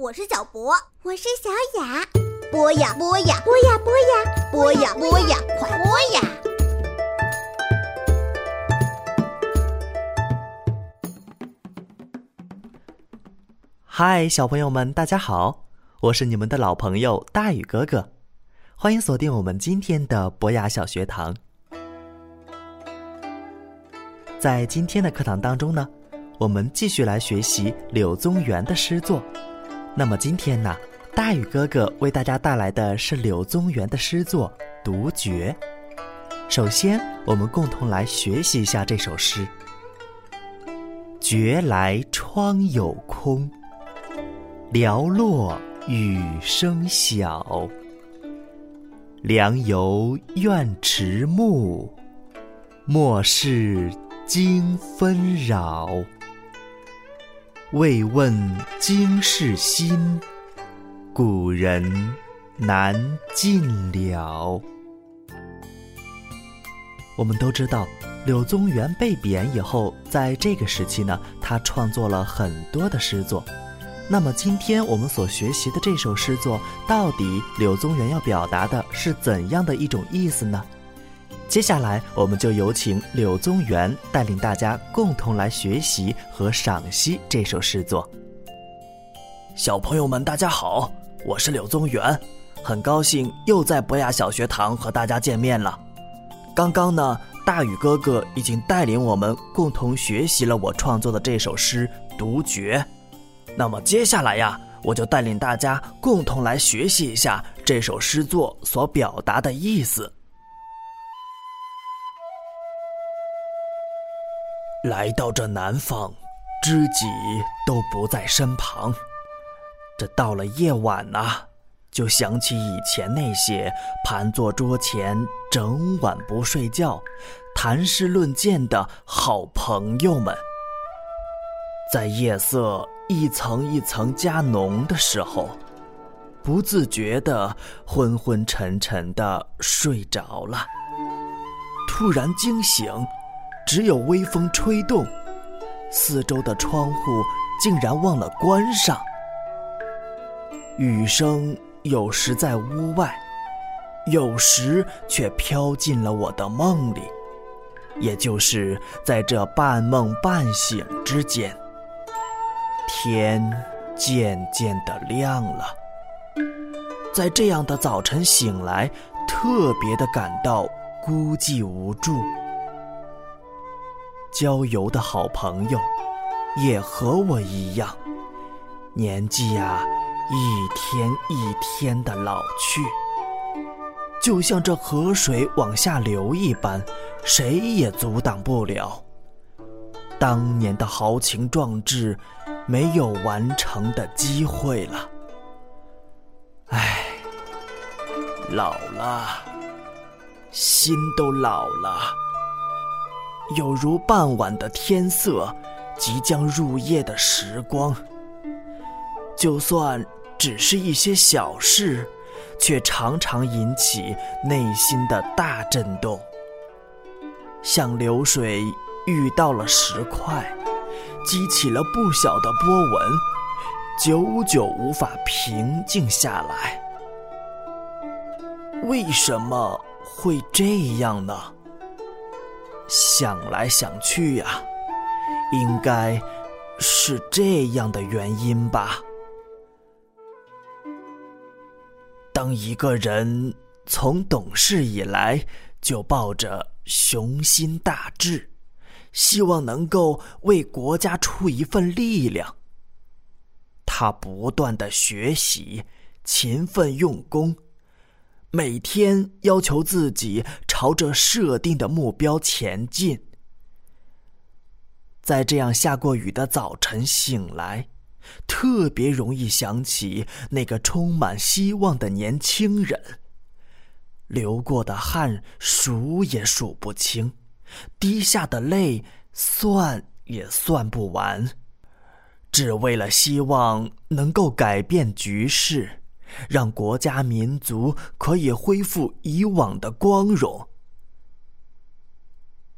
我是小博，我是小雅。播呀播呀，播呀播呀，播呀播呀，快播呀！嗨，小朋友们，大家好，我是你们的老朋友大宇哥哥，欢迎锁定我们今天的博雅小学堂。在今天的课堂当中呢，我们继续来学习柳宗元的诗作。那么今天呢，大宇哥哥为大家带来的是柳宗元的诗作《独绝》。首先，我们共同来学习一下这首诗：“觉来窗有空，寥落雨声小。凉由怨迟暮，莫是经纷扰。”未问经世心，古人难尽了。我们都知道，柳宗元被贬以后，在这个时期呢，他创作了很多的诗作。那么，今天我们所学习的这首诗作，到底柳宗元要表达的是怎样的一种意思呢？接下来，我们就有请柳宗元带领大家共同来学习和赏析这首诗作。小朋友们，大家好，我是柳宗元，很高兴又在博雅小学堂和大家见面了。刚刚呢，大宇哥哥已经带领我们共同学习了我创作的这首诗《独绝》，那么接下来呀，我就带领大家共同来学习一下这首诗作所表达的意思。来到这南方，知己都不在身旁。这到了夜晚呐，就想起以前那些盘坐桌前整晚不睡觉、谈诗论剑的好朋友们。在夜色一层一层加浓的时候，不自觉的昏昏沉沉的睡着了。突然惊醒。只有微风吹动，四周的窗户竟然忘了关上。雨声有时在屋外，有时却飘进了我的梦里。也就是在这半梦半醒之间，天渐渐的亮了。在这样的早晨醒来，特别的感到孤寂无助。郊游的好朋友，也和我一样，年纪呀，一天一天的老去，就像这河水往下流一般，谁也阻挡不了。当年的豪情壮志，没有完成的机会了。唉，老了，心都老了。有如傍晚的天色，即将入夜的时光。就算只是一些小事，却常常引起内心的大震动，像流水遇到了石块，激起了不小的波纹，久久无法平静下来。为什么会这样呢？想来想去呀，应该是这样的原因吧。当一个人从懂事以来就抱着雄心大志，希望能够为国家出一份力量，他不断的学习，勤奋用功。每天要求自己朝着设定的目标前进。在这样下过雨的早晨醒来，特别容易想起那个充满希望的年轻人。流过的汗数也数不清，滴下的泪算也算不完，只为了希望能够改变局势。让国家民族可以恢复以往的光荣。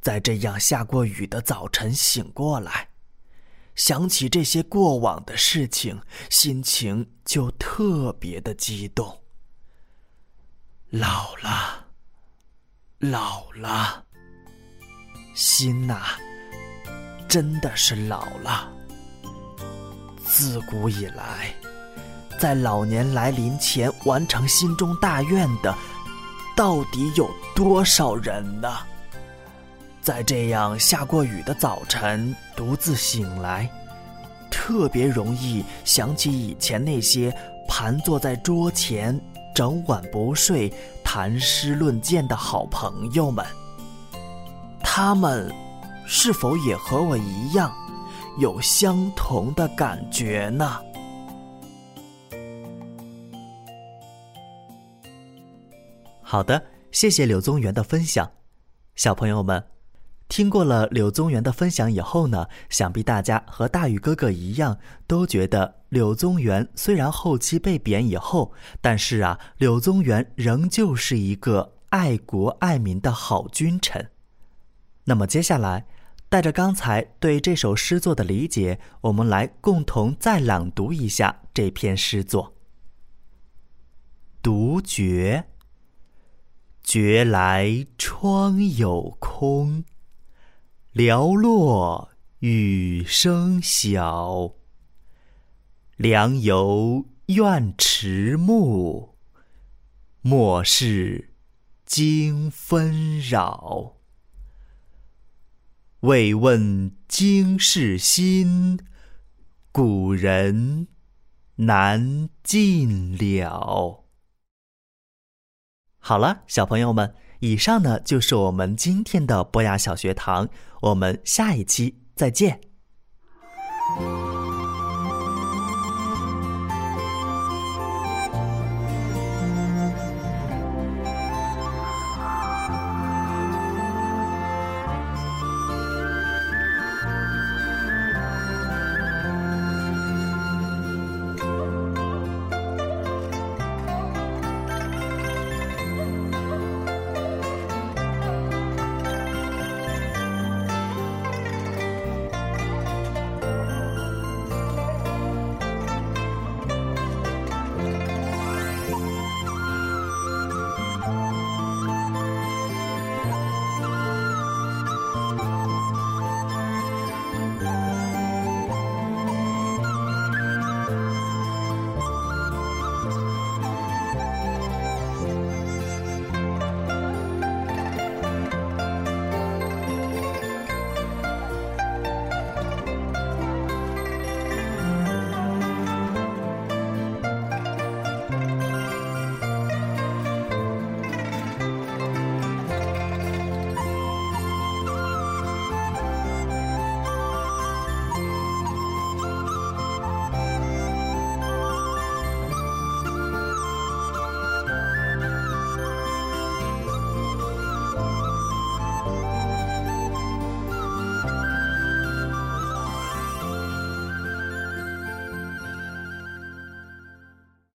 在这样下过雨的早晨醒过来，想起这些过往的事情，心情就特别的激动。老了，老了，心呐，真的是老了。自古以来，在老年来临前完成心中大愿的，到底有多少人呢？在这样下过雨的早晨，独自醒来，特别容易想起以前那些盘坐在桌前整晚不睡谈诗论剑的好朋友们。他们是否也和我一样，有相同的感觉呢？好的，谢谢柳宗元的分享，小朋友们。听过了柳宗元的分享以后呢，想必大家和大宇哥哥一样，都觉得柳宗元虽然后期被贬以后，但是啊，柳宗元仍旧是一个爱国爱民的好君臣。那么接下来，带着刚才对这首诗作的理解，我们来共同再朗读一下这篇诗作。独绝，觉来窗有空。寥落雨声小，良由怨迟暮。莫是经纷扰。未问经世心，古人难尽了。好了，小朋友们。以上呢就是我们今天的博雅小学堂，我们下一期再见。